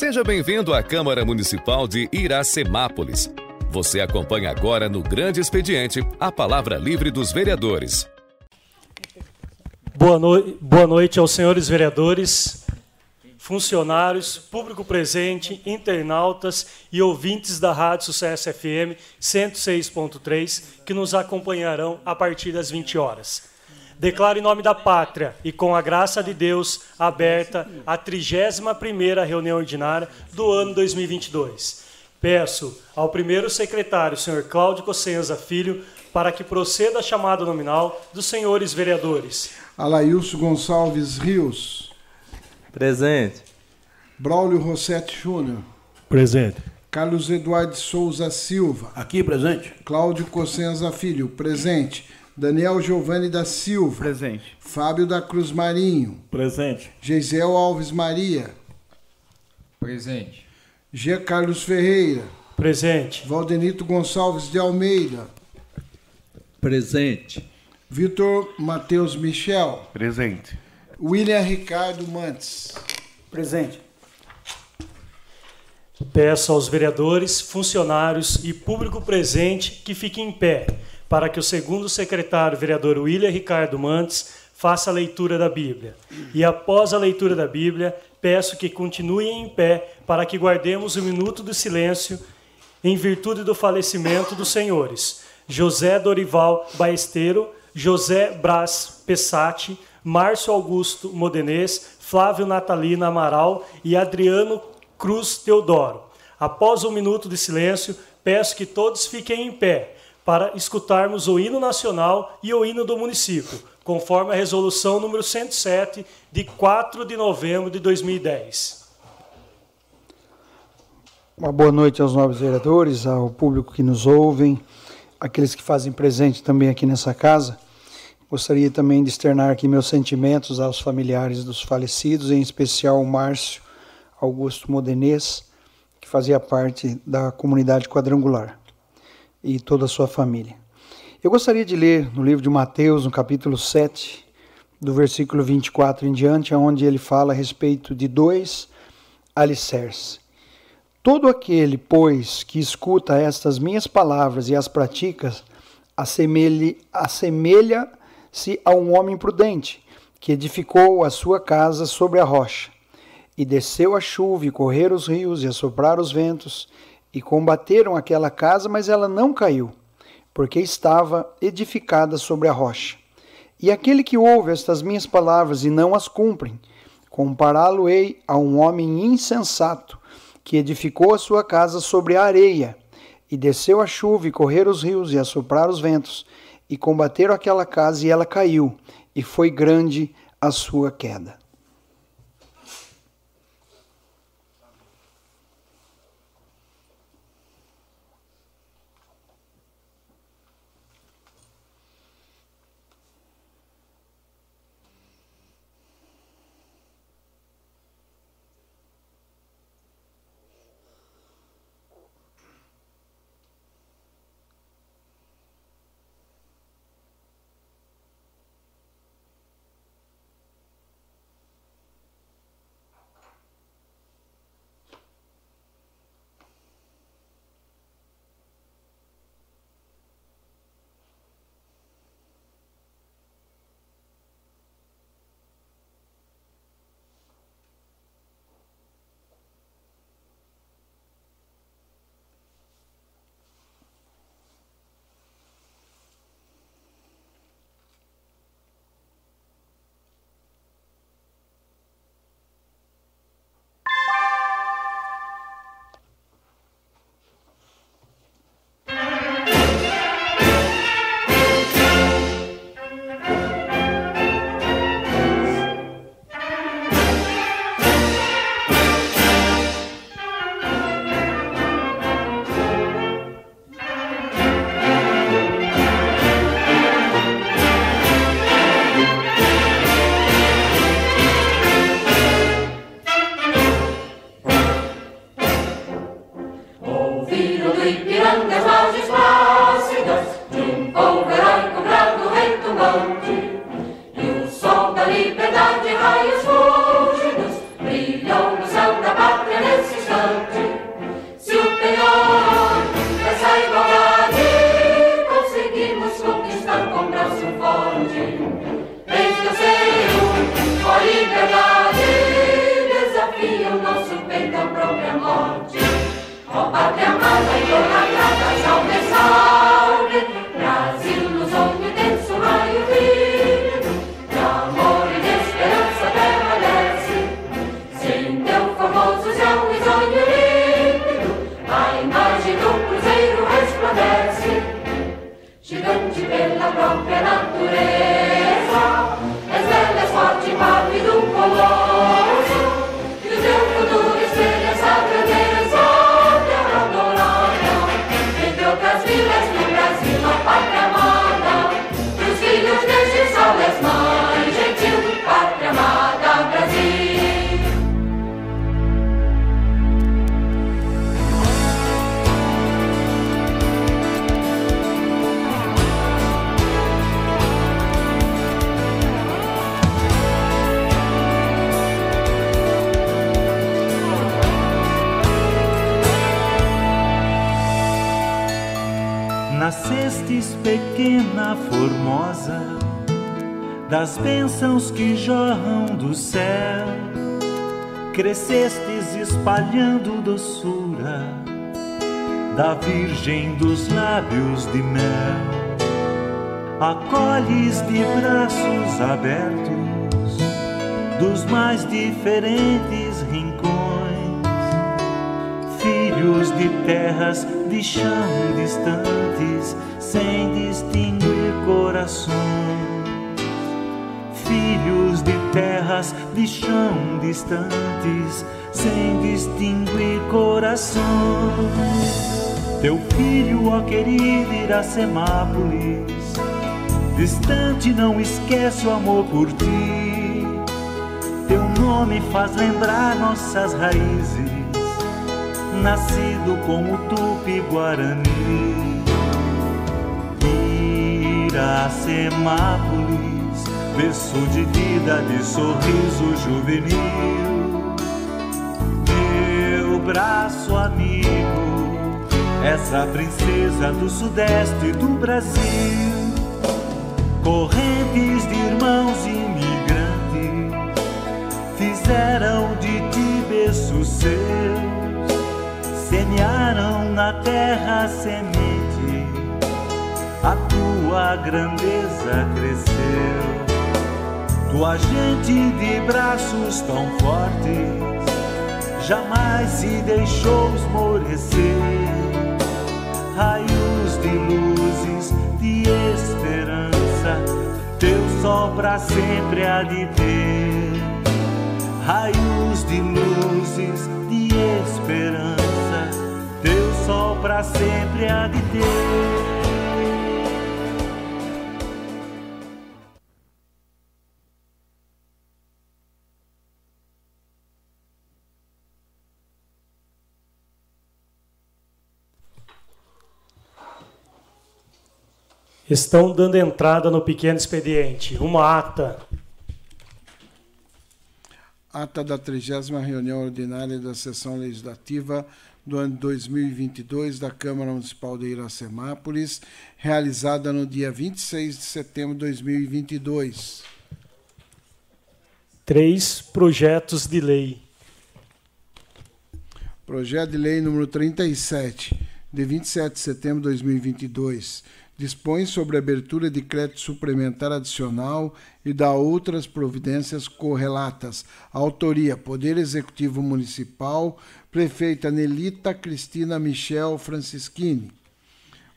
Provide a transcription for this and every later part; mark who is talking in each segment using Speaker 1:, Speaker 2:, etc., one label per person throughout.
Speaker 1: Seja bem-vindo à Câmara Municipal de Iracemápolis. Você acompanha agora no Grande Expediente a palavra livre dos vereadores.
Speaker 2: Boa, no... Boa noite aos senhores vereadores, funcionários, público presente, internautas e ouvintes da Rádio Sucesso FM 106.3 que nos acompanharão a partir das 20 horas. Declaro em nome da pátria e com a graça de Deus aberta a 31ª reunião ordinária do ano 2022. Peço ao primeiro secretário, senhor Cláudio Cossenza Filho, para que proceda a chamada nominal dos senhores vereadores.
Speaker 3: Alailson Gonçalves Rios.
Speaker 4: Presente.
Speaker 3: Braulio Rossetti Júnior.
Speaker 5: Presente.
Speaker 3: Carlos Eduardo Souza Silva.
Speaker 5: Aqui, presente.
Speaker 3: Cláudio Cossenza Filho. Presente. Daniel Giovanni da Silva.
Speaker 4: Presente.
Speaker 3: Fábio da Cruz Marinho.
Speaker 5: Presente.
Speaker 3: Geisel Alves Maria.
Speaker 6: Presente.
Speaker 3: G. Carlos Ferreira.
Speaker 2: Presente.
Speaker 3: Valdenito Gonçalves de Almeida.
Speaker 4: Presente.
Speaker 3: Vitor Matheus Michel.
Speaker 5: Presente.
Speaker 3: William Ricardo Mantes.
Speaker 5: Presente.
Speaker 2: Peço aos vereadores, funcionários e público presente que fiquem em pé para que o segundo secretário, vereador William Ricardo Mantes, faça a leitura da Bíblia. E após a leitura da Bíblia, peço que continuem em pé para que guardemos o minuto do silêncio em virtude do falecimento dos senhores José Dorival Baesteiro, José Brás Pessati, Márcio Augusto Modenês, Flávio Natalina Amaral e Adriano Cruz Teodoro. Após um minuto de silêncio, peço que todos fiquem em pé para escutarmos o hino nacional e o hino do município, conforme a resolução número 107 de 4 de novembro de 2010.
Speaker 7: Uma boa noite aos nobres vereadores, ao público que nos ouvem, aqueles que fazem presente também aqui nessa casa. Gostaria também de externar aqui meus sentimentos aos familiares dos falecidos, em especial o Márcio Augusto Modenês, que fazia parte da comunidade quadrangular e toda a sua família. Eu gostaria de ler no livro de Mateus, no capítulo 7, do versículo 24 em diante, onde ele fala a respeito de dois alicerces. Todo aquele, pois, que escuta estas minhas palavras e as pratica, assemelha-se a um homem prudente, que edificou a sua casa sobre a rocha. E desceu a chuva, e correram os rios, e assopraram os ventos, e combateram aquela casa, mas ela não caiu, porque estava edificada sobre a rocha. E aquele que ouve estas minhas palavras e não as cumpre, compará-lo-ei a um homem insensato, que edificou a sua casa sobre a areia, e desceu a chuva, e correram os rios, e assopraram os ventos, e combateram aquela casa, e ela caiu, e foi grande a sua queda.
Speaker 8: Ó tá pátria pequena formosa das bênçãos que jorram do céu. Crescestes espalhando doçura da Virgem dos lábios de mel. Acolhes de braços abertos dos mais diferentes rincões, filhos de terras de chão distantes sem distinguir corações, filhos de terras de chão distantes, sem distinguir corações. Teu filho, ó querido Iracemápolis, distante não esquece o amor por ti. Teu nome faz lembrar nossas raízes, nascido como Tupi-Guarani. Iracemápolis, berço de vida, de sorriso juvenil. Meu braço amigo, essa princesa do sudeste do Brasil. Correntes de irmãos imigrantes fizeram de ti berço seus, semearam na terra semente a tua grandeza cresceu. Tua gente de braços tão fortes jamais se deixou esmorecer. Raios de luzes, de esperança, teu sol para sempre há de ter. Raios de luzes, de esperança, sol para sempre há de ter.
Speaker 2: estão dando entrada no pequeno expediente. Uma ata.
Speaker 3: Ata da 30 reunião ordinária da sessão legislativa do ano 2022 da Câmara Municipal de Iracemápolis, realizada no dia 26 de setembro de 2022.
Speaker 2: Três projetos de lei.
Speaker 3: Projeto de lei número 37, de 27 de setembro de 2022 dispõe sobre a abertura de crédito suplementar adicional e dá outras providências correlatas. Autoria: Poder Executivo Municipal, Prefeita Nelita Cristina Michel Francischini.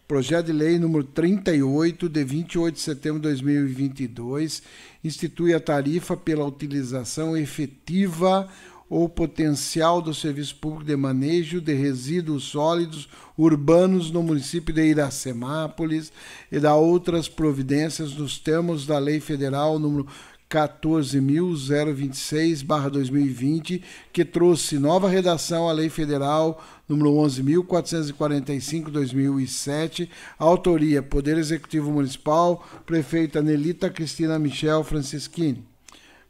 Speaker 3: Projeto de Lei número 38, de 28 de setembro de 2022, institui a tarifa pela utilização efetiva ou potencial do serviço público de manejo de resíduos sólidos urbanos no município de Iracemápolis e da outras providências nos termos da Lei Federal número 14.026/2020, que trouxe nova redação à Lei Federal número 11.445/2007, autoria Poder Executivo Municipal, prefeita Nelita Cristina Michel Francisquini.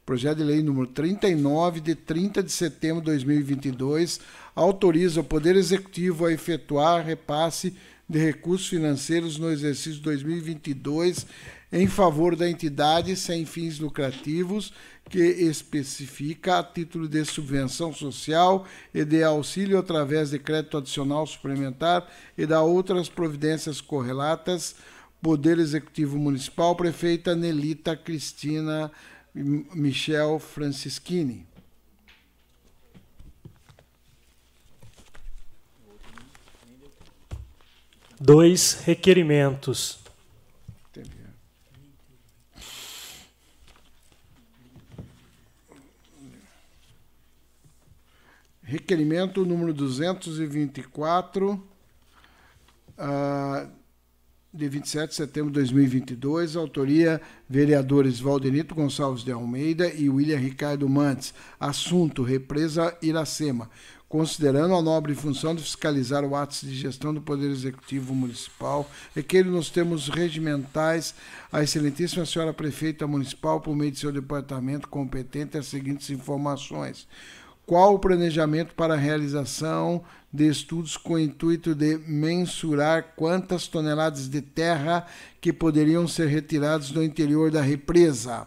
Speaker 3: Projeto de Lei número 39, de 30 de setembro de 2022, autoriza o Poder Executivo a efetuar repasse de recursos financeiros no exercício 2022 em favor da entidade sem fins lucrativos que especifica a título de subvenção social e de auxílio através de crédito adicional suplementar e da outras providências correlatas, Poder Executivo Municipal, prefeita Nelita Cristina Michel Francischini.
Speaker 2: Dois requerimentos.
Speaker 3: Requerimento número 224, uh, de 27 de setembro de 2022, autoria vereadores Valdenito Gonçalves de Almeida e William Ricardo Mantes. Assunto: Represa Iracema. Considerando a nobre função de fiscalizar o ato de gestão do Poder Executivo Municipal, requer nos termos regimentais a Excelentíssima Senhora Prefeita Municipal, por meio de seu departamento competente, as seguintes informações qual o planejamento para a realização de estudos com o intuito de mensurar quantas toneladas de terra que poderiam ser retiradas do interior da represa?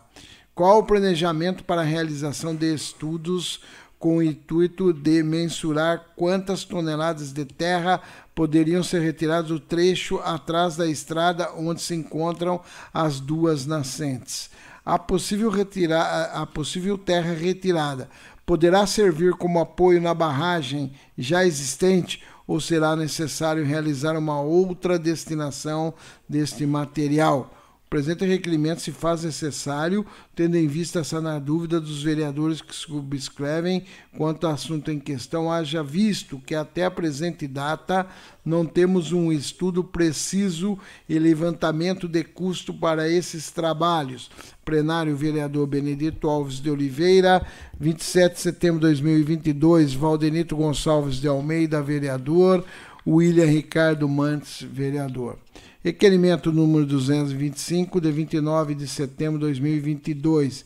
Speaker 3: Qual o planejamento para a realização de estudos com o intuito de mensurar quantas toneladas de terra poderiam ser retiradas do trecho atrás da estrada onde se encontram as duas nascentes? A possível, retirar, a possível terra retirada poderá servir como apoio na barragem já existente ou será necessário realizar uma outra destinação deste material. Presente requerimento se faz necessário, tendo em vista essa na dúvida dos vereadores que subscrevem quanto ao assunto em questão, haja visto que até a presente data não temos um estudo preciso e levantamento de custo para esses trabalhos. Plenário vereador Benedito Alves de Oliveira, 27 de setembro de 2022, Valdenito Gonçalves de Almeida, vereador, William Ricardo Mantes, vereador. Requerimento número 225, de 29 de setembro de 2022.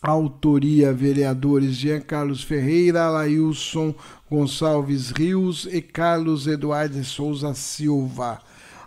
Speaker 3: Autoria: vereadores Jean Carlos Ferreira, Alailson Gonçalves Rios e Carlos Eduardo Souza Silva.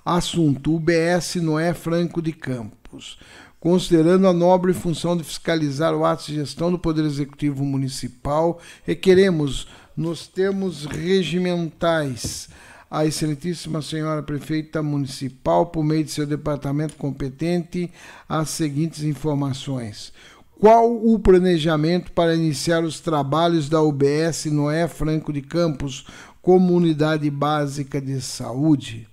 Speaker 3: Assunto: UBS Noé Franco de Campos. Considerando a nobre função de fiscalizar o ato de gestão do Poder Executivo Municipal, requeremos, nos termos regimentais, a excelentíssima senhora prefeita municipal, por meio de seu departamento competente, as seguintes informações. Qual o planejamento para iniciar os trabalhos da UBS Noé Franco de Campos como unidade básica de saúde?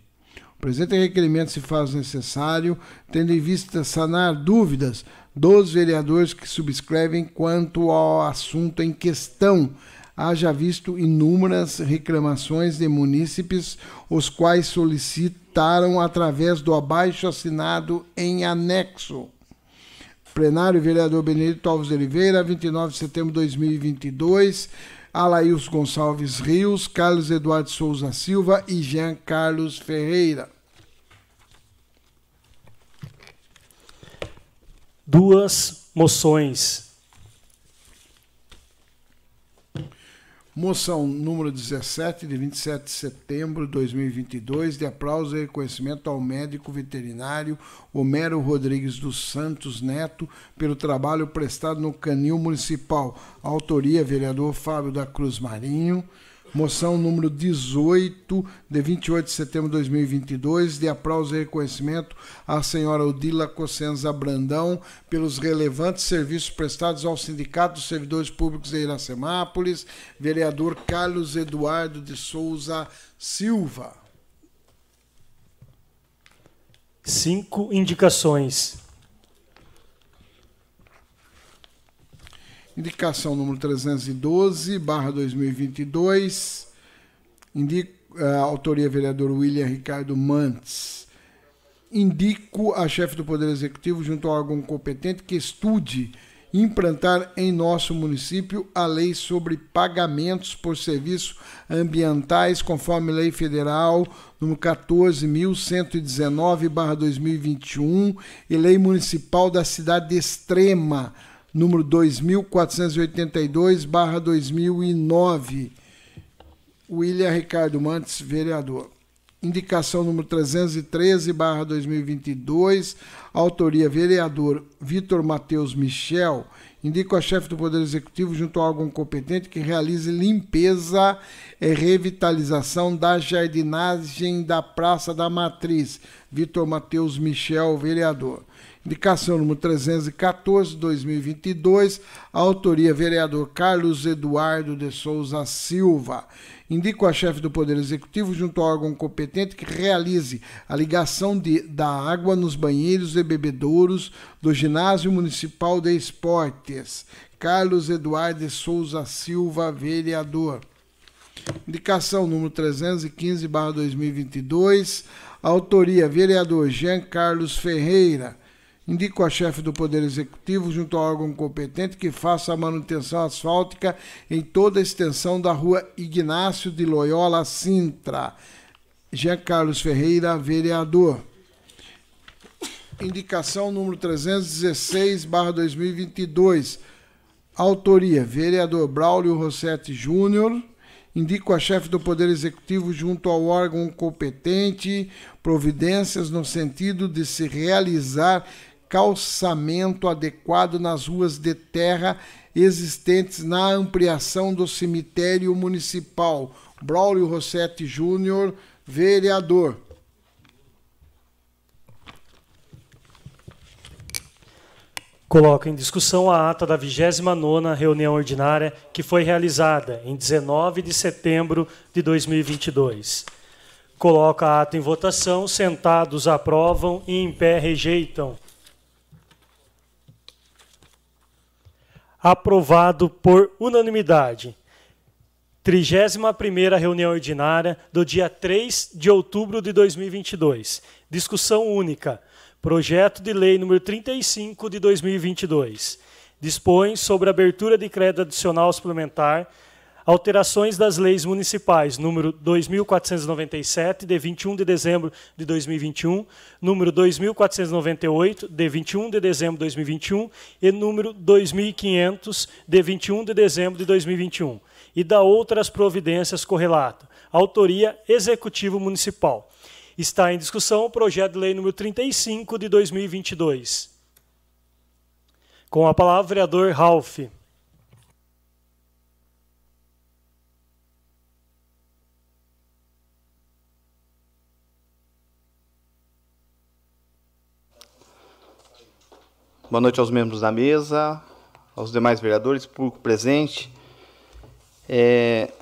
Speaker 3: O presente requerimento se faz necessário, tendo em vista sanar dúvidas dos vereadores que subscrevem quanto ao assunto em questão, haja visto inúmeras reclamações de munícipes, os quais solicitaram através do abaixo assinado em anexo. Plenário Vereador Benedito Alves de Oliveira, 29 de setembro de 2022. Alails Gonçalves Rios, Carlos Eduardo Souza Silva e Jean Carlos Ferreira.
Speaker 2: Duas moções
Speaker 3: Moção número 17, de 27 de setembro de 2022, de aplauso e reconhecimento ao médico veterinário Homero Rodrigues dos Santos Neto pelo trabalho prestado no Canil Municipal. Autoria, vereador Fábio da Cruz Marinho. Moção número 18, de 28 de setembro de 2022, de aplauso e reconhecimento à senhora Odila Cossenza Brandão pelos relevantes serviços prestados ao Sindicato dos Servidores Públicos de Iracemápolis, vereador Carlos Eduardo de Souza Silva.
Speaker 2: Cinco indicações.
Speaker 3: Indicação número 312, barra 2022. Indico, a eh, autoria vereador William Ricardo Mantes. Indico a chefe do Poder Executivo, junto ao órgão competente, que estude implantar em nosso município a lei sobre pagamentos por serviços ambientais, conforme lei federal número 14.119/2021 e lei municipal da cidade de Extrema número 2482/2009. William Ricardo Mantes, vereador. Indicação número 313, barra 2022, autoria vereador Vitor Matheus Michel. Indico a chefe do Poder Executivo, junto a órgão competente, que realize limpeza e revitalização da jardinagem da Praça da Matriz. Vitor Matheus Michel, vereador. Indicação número 314, 2022, autoria vereador Carlos Eduardo de Souza Silva. Indico a chefe do Poder Executivo, junto ao órgão competente, que realize a ligação de, da água nos banheiros e bebedouros do Ginásio Municipal de Esportes. Carlos Eduardo de Souza Silva, vereador. Indicação número 315, 2022. Autoria, vereador Jean Carlos Ferreira. Indico a chefe do Poder Executivo, junto ao órgão competente, que faça a manutenção asfáltica em toda a extensão da rua Ignácio de Loyola Sintra. Jean Carlos Ferreira, vereador. Indicação número 316, barra 2022. Autoria, vereador Braulio Rossetti Júnior. Indico a chefe do Poder Executivo, junto ao órgão competente, providências no sentido de se realizar calçamento adequado nas ruas de terra existentes na ampliação do cemitério municipal. Braulio Rossetti Júnior, vereador.
Speaker 2: Coloco em discussão a ata da 29ª reunião ordinária que foi realizada em 19 de setembro de 2022. Coloco a ata em votação, sentados aprovam e em pé rejeitam. Aprovado por unanimidade. 31ª reunião ordinária do dia 3 de outubro de 2022. Discussão única. Projeto de lei número 35 de 2022. Dispõe sobre abertura de crédito adicional suplementar alterações das leis municipais número 2497 de 21 de dezembro de 2021, número 2498 de 21 de dezembro de 2021 e número 2500 de 21 de dezembro de 2021 e da outras providências correlato. Autoria Executivo Municipal. Está em discussão o projeto de lei número 35 de 2022. Com a palavra, vereador Ralph.
Speaker 9: Boa noite aos membros da mesa, aos demais vereadores, público presente. É,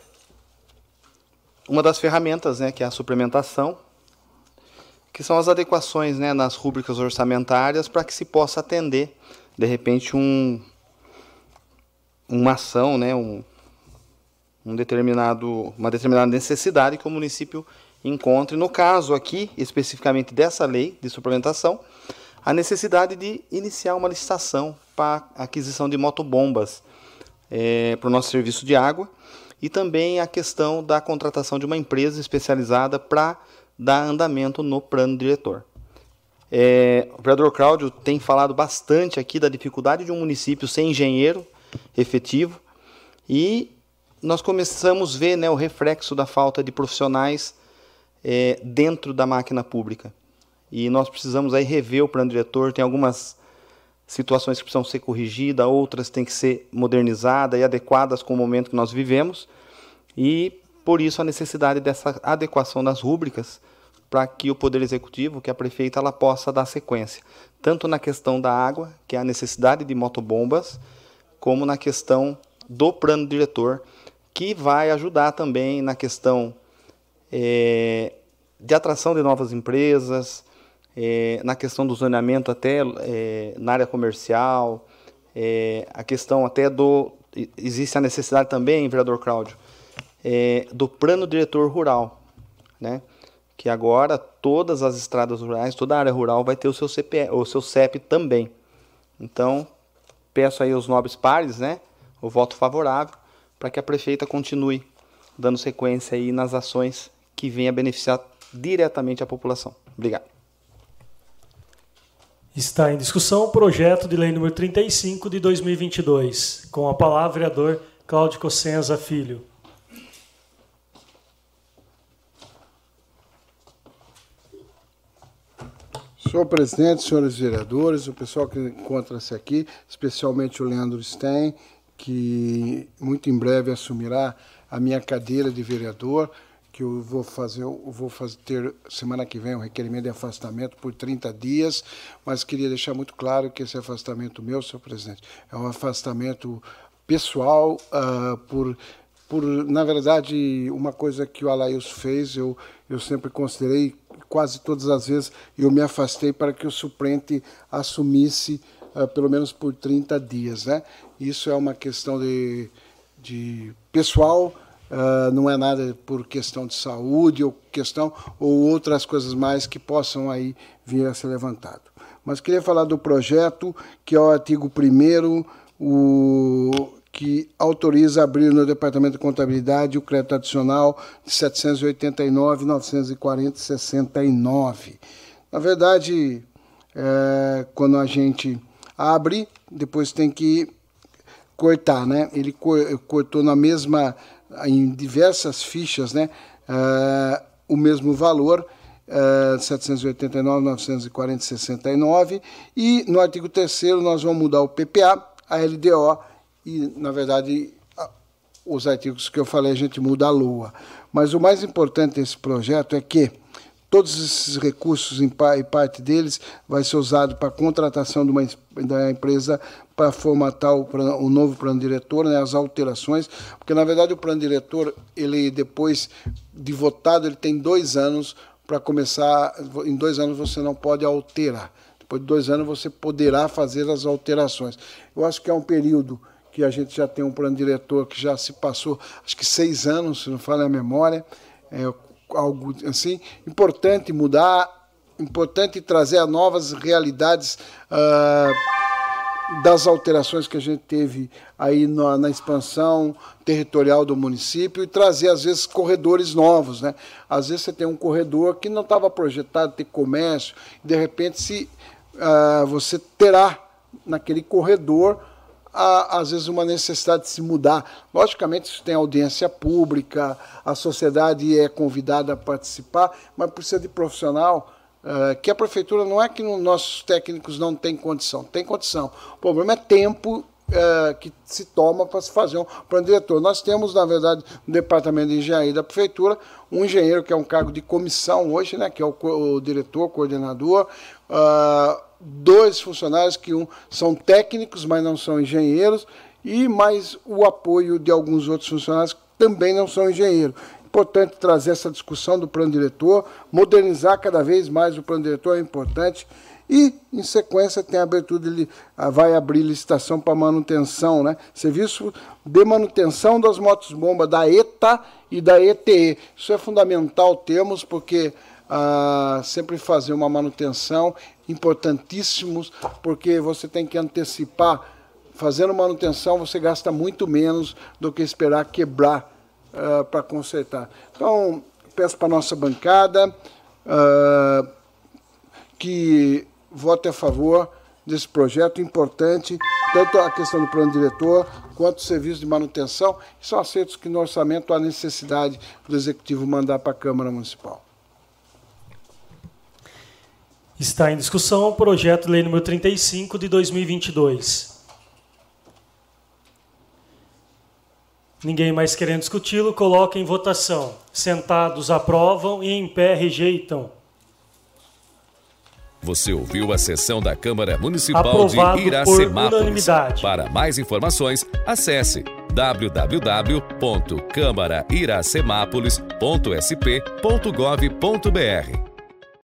Speaker 9: uma das ferramentas, né, que é a suplementação, que são as adequações né, nas rúbricas orçamentárias para que se possa atender, de repente, um, uma ação, né, um, um determinado, uma determinada necessidade que o município encontre. No caso aqui, especificamente dessa lei de suplementação, a necessidade de iniciar uma licitação para aquisição de motobombas é, para o nosso serviço de água e também a questão da contratação de uma empresa especializada para dar andamento no plano diretor. É, o vereador Cláudio tem falado bastante aqui da dificuldade de um município sem engenheiro efetivo e nós começamos a ver né, o reflexo da falta de profissionais é, dentro da máquina pública e nós precisamos aí rever o plano diretor. Tem algumas situações que precisam ser corrigidas, outras têm que ser modernizadas e adequadas com o momento que nós vivemos. E por isso a necessidade dessa adequação das rúbricas para que o Poder Executivo, que a prefeita, ela possa dar sequência, tanto na questão da água, que é a necessidade de motobombas, como na questão do plano diretor, que vai ajudar também na questão é, de atração de novas empresas, é, na questão do zoneamento até é, na área comercial, é, a questão até do existe a necessidade também, vereador Cláudio, do plano diretor rural, né? Que agora todas as estradas rurais, toda a área rural vai ter o seu CPE, o seu CEP também. Então peço aí aos nobres pares, né? O voto favorável para que a prefeita continue dando sequência aí nas ações que venham a beneficiar diretamente a população. Obrigado.
Speaker 2: Está em discussão o projeto de lei número 35 de 2022. Com a palavra, vereador Cláudio Cossenza Filho.
Speaker 3: Senhor presidente, senhores vereadores, o pessoal que encontra-se aqui, especialmente o Leandro Stein, que muito em breve assumirá a minha cadeira de vereador, que eu vou fazer, eu vou fazer ter semana que vem um requerimento de afastamento por 30 dias, mas queria deixar muito claro que esse afastamento meu, senhor presidente, é um afastamento pessoal uh, por por na verdade uma coisa que o Alails fez eu eu sempre considerei quase todas as vezes eu me afastei para que o suplente assumisse uh, pelo menos por 30 dias né? Isso é uma questão de, de pessoal Uh, não é nada por questão de saúde ou questão ou outras coisas mais que possam aí vir a ser levantado. Mas queria falar do projeto que é o artigo 1 o que autoriza abrir no Departamento de Contabilidade o crédito adicional de 789 940 69. Na verdade, é, quando a gente abre, depois tem que cortar, né? Ele cortou na mesma em diversas fichas né, uh, o mesmo valor, uh, 789, 940, 69, e no artigo 3 nós vamos mudar o PPA, a LDO e, na verdade, os artigos que eu falei a gente muda a LOA. Mas o mais importante desse projeto é que todos esses recursos, em parte deles, vai ser usado para a contratação de uma da empresa para formatar o, o, novo plano diretor, né, as alterações, porque na verdade o plano diretor, ele depois de votado, ele tem dois anos para começar, em dois anos você não pode alterar. Depois de dois anos você poderá fazer as alterações. Eu acho que é um período que a gente já tem um plano diretor que já se passou, acho que seis anos, se não falha a memória, é algo assim, importante mudar, importante trazer a novas realidades uh, das alterações que a gente teve aí na, na, expansão territorial do município e trazer, às vezes, corredores novos. Né? Às vezes você tem um corredor que não estava projetado ter comércio, e de repente se, uh, você terá naquele corredor há, às vezes, uma necessidade de se mudar. Logicamente, isso tem audiência pública, a sociedade é convidada a participar, mas precisa de profissional. Uh, que a prefeitura não é que no, nossos técnicos não têm condição, tem condição. O problema é tempo uh, que se toma para se fazer um plano diretor. Nós temos, na verdade, no departamento de engenharia da prefeitura, um engenheiro que é um cargo de comissão hoje, né, que é o, o diretor, coordenador, uh, dois funcionários que um, são técnicos, mas não são engenheiros, e mais o apoio de alguns outros funcionários que também não são engenheiros. Importante trazer essa discussão do plano diretor, modernizar cada vez mais o plano diretor é importante. E, em sequência, tem abertura, de, vai abrir licitação para manutenção, né? Serviço de manutenção das motos-bomba da ETA e da ETE. Isso é fundamental termos, porque ah, sempre fazer uma manutenção importantíssimos, porque você tem que antecipar. Fazendo manutenção, você gasta muito menos do que esperar quebrar uh, para consertar. Então, peço para nossa bancada uh, que vote a favor desse projeto importante, tanto a questão do plano diretor quanto o serviço de manutenção, são aceitos que no orçamento há necessidade do Executivo mandar para a Câmara Municipal.
Speaker 2: Está em discussão o projeto de lei número 35 de 2022. Ninguém mais querendo discuti-lo, coloca em votação. Sentados aprovam e em pé rejeitam.
Speaker 1: Você ouviu a sessão da Câmara Municipal Aprovado de Iracemápolis. Para mais informações, acesse www.câmarairacemápolis.sp.gov.br